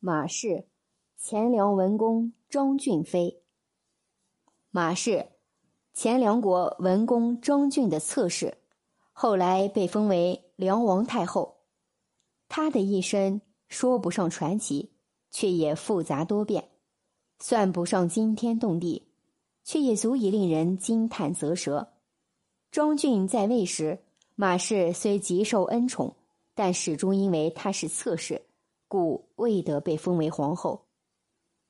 马氏，前梁文公张俊妃。马氏，前梁国文公张俊的侧室，后来被封为梁王太后。她的一生说不上传奇，却也复杂多变，算不上惊天动地，却也足以令人惊叹啧舌。张俊在位时，马氏虽极受恩宠，但始终因为他是侧室，故未得被封为皇后。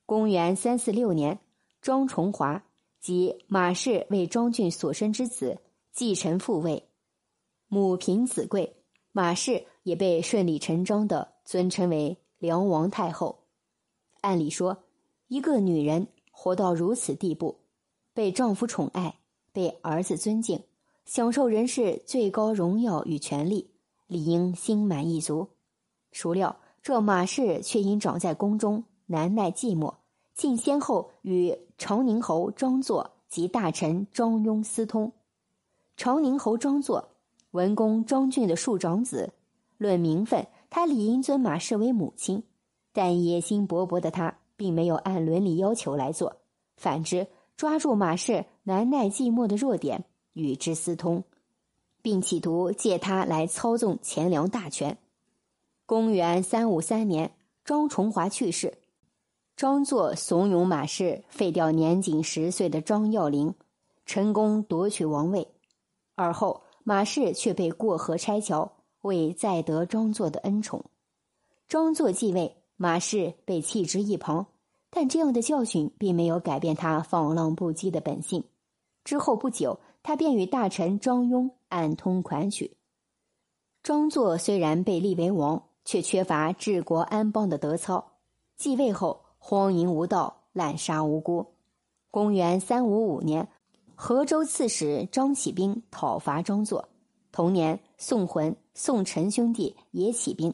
公元三四六年，庄崇华即马氏为庄俊所生之子继承父位，母凭子贵，马氏也被顺理成章的尊称为梁王太后。按理说，一个女人活到如此地步，被丈夫宠爱，被儿子尊敬。享受人世最高荣耀与权力，理应心满意足。孰料这马氏却因长在宫中，难耐寂寞，竟先后与长宁侯张作及大臣张庸私通。长宁侯张作，文公张俊的庶长子，论名分，他理应尊马氏为母亲，但野心勃勃的他，并没有按伦理要求来做，反之，抓住马氏难耐寂寞的弱点。与之私通，并企图借他来操纵钱粮大权。公元三五三年，张崇华去世，张作怂恿马氏废掉年仅十岁的张耀陵，成功夺取王位。而后马氏却被过河拆桥，为再得张作的恩宠。张作继位，马氏被弃之一旁，但这样的教训并没有改变他放浪不羁的本性。之后不久。他便与大臣张庸暗通款曲。张作虽然被立为王，却缺乏治国安邦的德操。继位后荒淫无道，滥杀无辜。公元三五五年，河州刺史张起兵讨伐张作。同年，宋浑、宋陈兄弟也起兵。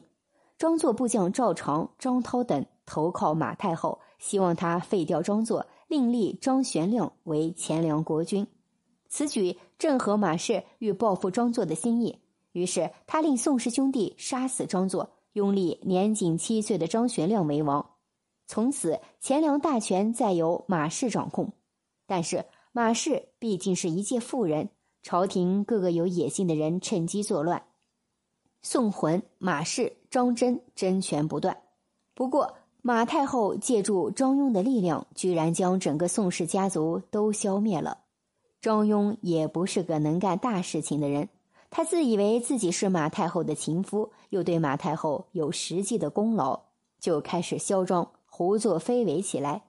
张作部将赵常、张涛等投靠马太后，希望他废掉张作，另立张玄亮为前凉国君。此举正合马氏欲报复张作的心意，于是他令宋氏兄弟杀死张作，拥立年仅七岁的张玄亮为王。从此，钱粮大权再由马氏掌控。但是，马氏毕竟是一介妇人，朝廷各个有野心的人趁机作乱。宋浑、马氏、张真争权不断。不过，马太后借助张庸的力量，居然将整个宋氏家族都消灭了。张庸也不是个能干大事情的人，他自以为自己是马太后的情夫，又对马太后有实际的功劳，就开始嚣张、胡作非为起来。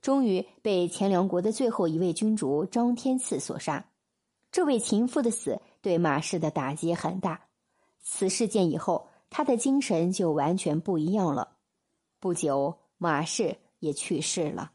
终于被前凉国的最后一位君主张天赐所杀。这位情夫的死对马氏的打击很大。此事件以后，他的精神就完全不一样了。不久，马氏也去世了。